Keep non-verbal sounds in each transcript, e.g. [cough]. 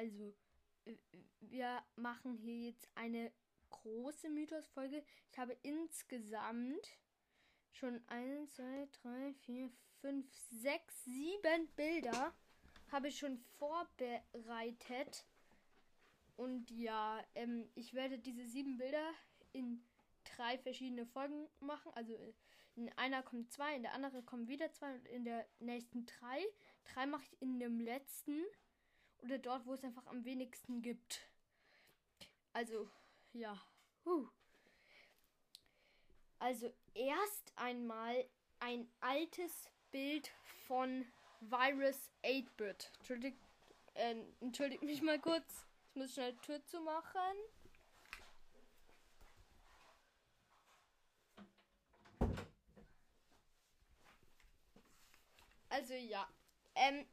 also wir machen hier jetzt eine große Mythos-Folge. Ich habe insgesamt schon 1, 2, 3, 4, 5, 6, 7 Bilder habe ich schon vorbereitet. Und ja, ähm, ich werde diese sieben Bilder in drei verschiedene Folgen machen. Also in einer kommen zwei, in der anderen kommen wieder zwei und in der nächsten drei. Drei mache ich in dem letzten oder dort, wo es einfach am wenigsten gibt. Also, ja. Huh. Also erst einmal ein altes Bild von Virus 8-Bit. Entschuldigt, äh, entschuldigt mich mal kurz. Ich muss schnell Tür zu machen. Also ja. Ähm,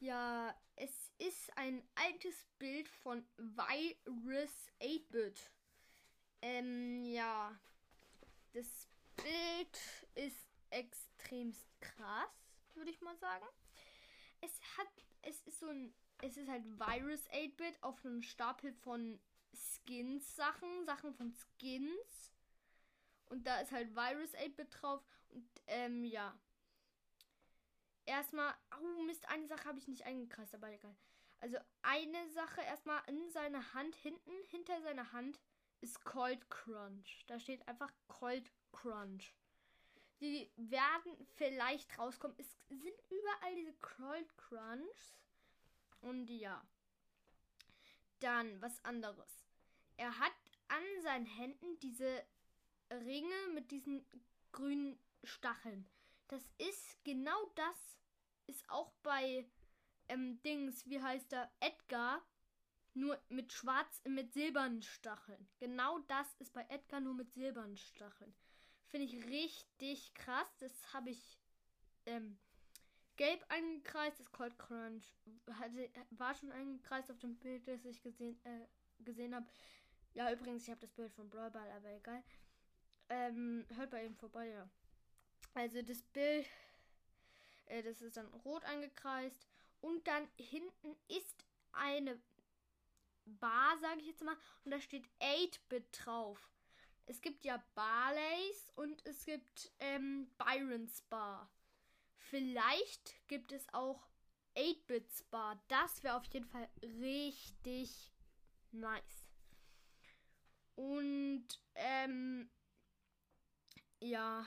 ja, es ist ein altes Bild von Virus 8-Bit. Ähm, ja. Das Bild ist extremst krass, würde ich mal sagen. Es hat, es ist so ein, es ist halt Virus 8-Bit auf einem Stapel von Skins-Sachen, Sachen von Skins. Und da ist halt Virus 8-Bit drauf. Und ähm, ja. Erstmal, oh Mist, eine Sache habe ich nicht eingekreist, aber egal. Also eine Sache erstmal in seiner Hand, hinten, hinter seiner Hand ist Cold Crunch. Da steht einfach Cold Crunch. Die werden vielleicht rauskommen. Es sind überall diese Cold Crunchs. Und ja. Dann was anderes. Er hat an seinen Händen diese Ringe mit diesen grünen Stacheln. Das ist genau das, ist auch bei ähm, Dings, wie heißt er, Edgar, nur mit schwarz, mit silbernen Stacheln. Genau das ist bei Edgar nur mit silbernen Stacheln. Finde ich richtig krass. Das habe ich ähm, gelb eingekreist. Das Cold Crunch hatte, war schon eingekreist auf dem Bild, das ich gesehen, äh, gesehen habe. Ja, übrigens, ich habe das Bild von Brawlball, aber egal. Ähm, hört bei ihm vorbei, ja. Also das Bild, äh, das ist dann rot eingekreist. Und dann hinten ist eine Bar, sage ich jetzt mal. Und da steht 8-Bit drauf. Es gibt ja Barleys und es gibt ähm, Byron's Bar. Vielleicht gibt es auch 8-Bits Bar. Das wäre auf jeden Fall richtig nice. Und ähm, ja.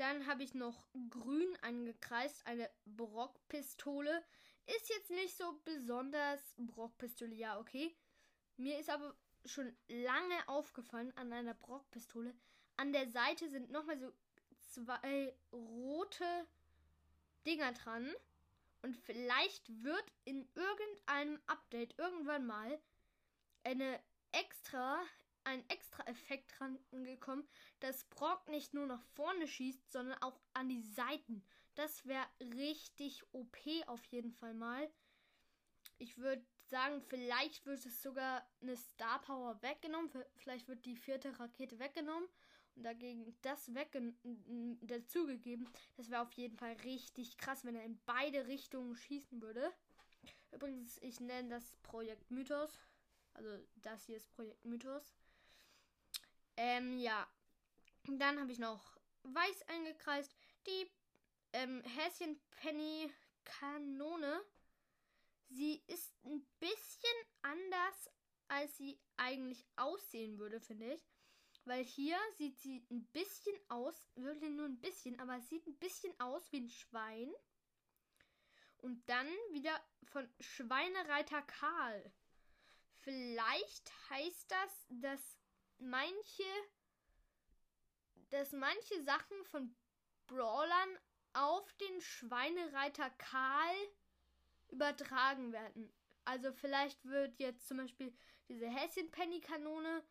Dann habe ich noch grün angekreist, eine Brockpistole. Ist jetzt nicht so besonders Brockpistole, ja, okay. Mir ist aber schon lange aufgefallen an einer Brockpistole. An der Seite sind nochmal so zwei rote Dinger dran. Und vielleicht wird in irgendeinem Update irgendwann mal eine extra ein extra Effekt dran gekommen, dass Brock nicht nur nach vorne schießt, sondern auch an die Seiten. Das wäre richtig OP auf jeden Fall mal. Ich würde sagen, vielleicht wird es sogar eine Star Power weggenommen. Vielleicht wird die vierte Rakete weggenommen und dagegen das dazugegeben. Das wäre auf jeden Fall richtig krass, wenn er in beide Richtungen schießen würde. Übrigens, ich nenne das Projekt Mythos. Also das hier ist Projekt Mythos. Ähm, ja. Dann habe ich noch weiß eingekreist. Die ähm, Häschenpenny Kanone. Sie ist ein bisschen anders, als sie eigentlich aussehen würde, finde ich. Weil hier sieht sie ein bisschen aus, wirklich nur ein bisschen, aber es sieht ein bisschen aus wie ein Schwein. Und dann wieder von Schweinereiter Karl. Vielleicht heißt das, dass manche, dass manche Sachen von Brawlern auf den Schweinereiter Karl übertragen werden. Also vielleicht wird jetzt zum Beispiel diese Häschenpenny-Kanone,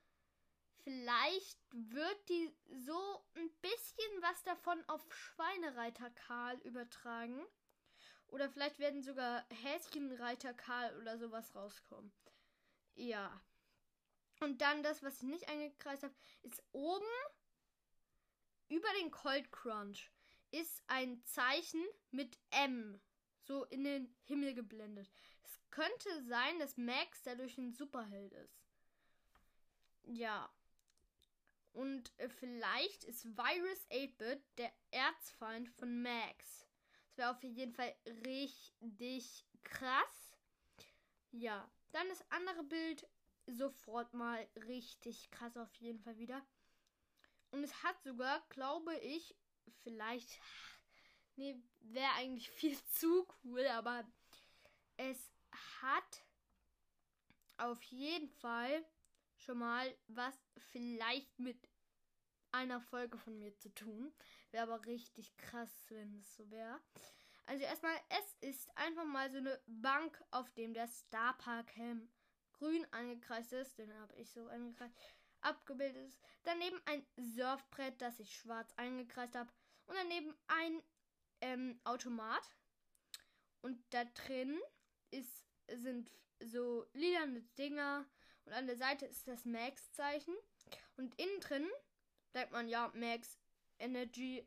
vielleicht wird die so ein bisschen was davon auf Schweinereiter Karl übertragen. Oder vielleicht werden sogar Häschenreiter Karl oder sowas rauskommen. Ja. Und dann das, was ich nicht eingekreist habe, ist oben über den Cold Crunch ist ein Zeichen mit M. so in den Himmel geblendet. Es könnte sein, dass Max dadurch ein Superheld ist. Ja. Und äh, vielleicht ist Virus 8-Bit der Erzfeind von Max. Das wäre auf jeden Fall richtig krass. Ja, dann das andere Bild sofort mal richtig krass auf jeden Fall wieder. Und es hat sogar, glaube ich, vielleicht. Nee, wäre eigentlich [laughs] viel zu cool, aber es hat auf jeden Fall schon mal was vielleicht mit einer Folge von mir zu tun. Wäre aber richtig krass, wenn es so wäre. Also erstmal, es ist einfach mal so eine Bank, auf dem der Star Park Helm grün angekreist ist. Den habe ich so angekreist. Abgebildet ist. Daneben ein Surfbrett, das ich schwarz eingekreist habe. Und daneben ein ähm, Automat. Und da drin ist, sind so lilane Dinger. Und an der Seite ist das Max-Zeichen. Und innen drin denkt man, ja, Max Energy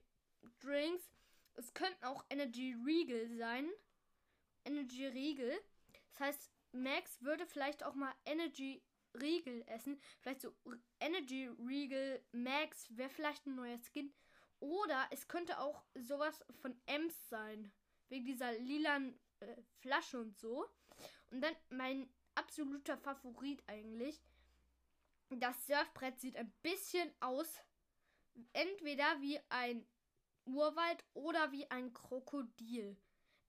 Drinks. Es könnten auch Energy Regal sein. Energy Riegel. Das heißt, Max würde vielleicht auch mal Energy Riegel essen. Vielleicht so Energy Regal Max wäre vielleicht ein neuer Skin. Oder es könnte auch sowas von Ems sein. Wegen dieser lilan äh, Flasche und so. Und dann mein absoluter Favorit eigentlich. Das Surfbrett sieht ein bisschen aus. Entweder wie ein Urwald oder wie ein Krokodil.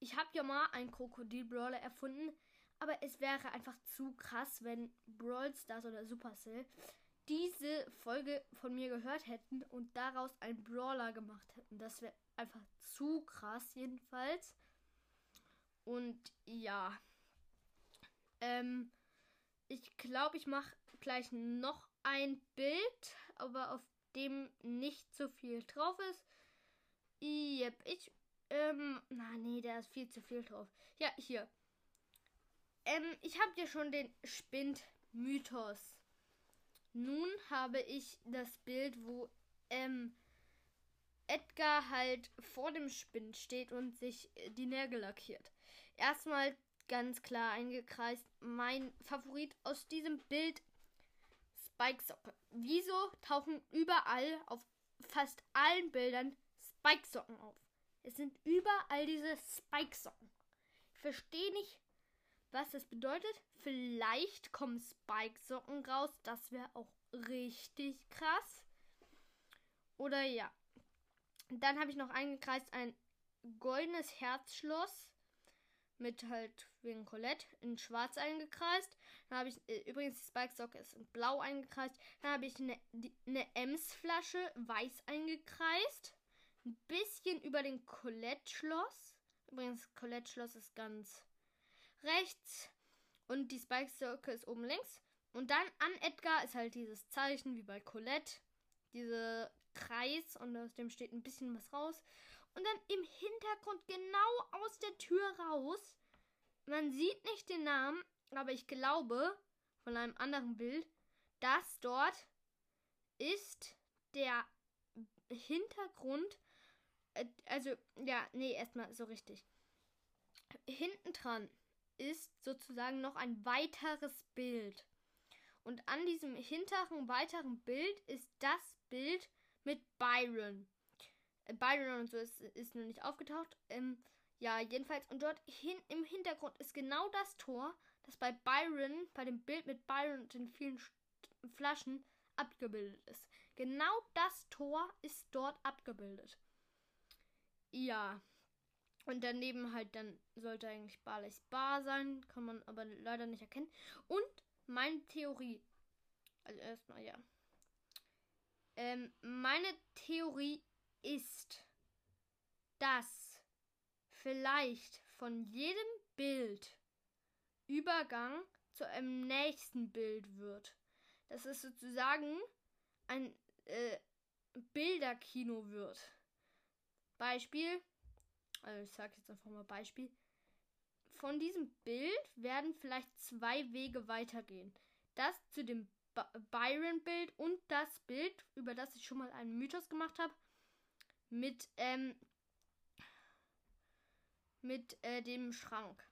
Ich habe ja mal einen Krokodil-Brawler erfunden, aber es wäre einfach zu krass, wenn Brawl Stars oder Supercell diese Folge von mir gehört hätten und daraus einen Brawler gemacht hätten. Das wäre einfach zu krass jedenfalls. Und ja. Ähm, ich glaube, ich mache gleich noch ein Bild, aber auf dem nicht so viel drauf ist. Yep, ich. Ähm, na nee, da ist viel zu viel drauf. Ja, hier. Ähm, ich habe ja schon den Spind-Mythos. Nun habe ich das Bild, wo ähm, Edgar halt vor dem Spind steht und sich äh, die Nägel lackiert. Erstmal ganz klar eingekreist. Mein Favorit aus diesem Bild Spike-Socke. Wieso tauchen überall auf fast allen Bildern Spike-Socken auf? Es sind überall diese Spike-Socken. Ich verstehe nicht, was das bedeutet. Vielleicht kommen Spike-Socken raus. Das wäre auch richtig krass. Oder ja. Dann habe ich noch eingekreist ein goldenes Herzschloss mit halt wegen Colette in schwarz eingekreist. Dann habe ich äh, übrigens die Spike Socke ist in blau eingekreist. Dann habe ich eine, eine Ems Flasche weiß eingekreist. Ein bisschen über den Colette Schloss. Übrigens Colette Schloss ist ganz rechts und die Spike Socke ist oben links. Und dann an Edgar ist halt dieses Zeichen wie bei Colette. Diese Kreis und aus dem steht ein bisschen was raus. Und dann im Hintergrund genau aus der Tür raus. Man sieht nicht den Namen, aber ich glaube von einem anderen Bild, dass dort ist der Hintergrund. Äh, also, ja, nee, erstmal so richtig. Hinten dran ist sozusagen noch ein weiteres Bild. Und an diesem hinteren weiteren Bild ist das Bild mit Byron. Äh, Byron und so ist, ist nur nicht aufgetaucht. Ähm, ja, jedenfalls. Und dort hin, im Hintergrund ist genau das Tor, das bei Byron, bei dem Bild mit Byron und den vielen St Flaschen abgebildet ist. Genau das Tor ist dort abgebildet. Ja. Und daneben halt dann sollte eigentlich Barley's Bar sein. Kann man aber leider nicht erkennen. Und meine Theorie. Also erstmal, ja. Ähm, meine Theorie ist, dass vielleicht von jedem Bild Übergang zu einem nächsten Bild wird. Dass es sozusagen ein äh, Bilderkino wird. Beispiel, also ich sage jetzt einfach mal Beispiel. Von diesem Bild werden vielleicht zwei Wege weitergehen. Das zu dem Byron-Bild und das Bild, über das ich schon mal einen Mythos gemacht habe, mit, ähm, mit äh, dem Schrank.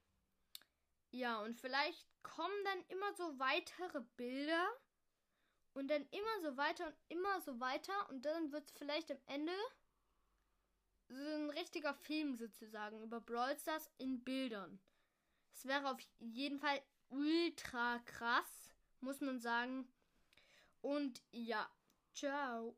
Ja, und vielleicht kommen dann immer so weitere Bilder und dann immer so weiter und immer so weiter und dann wird es vielleicht am Ende so ein richtiger Film sozusagen über Brawl Stars in Bildern. Es wäre auf jeden Fall ultra krass, muss man sagen. Und ja, ciao.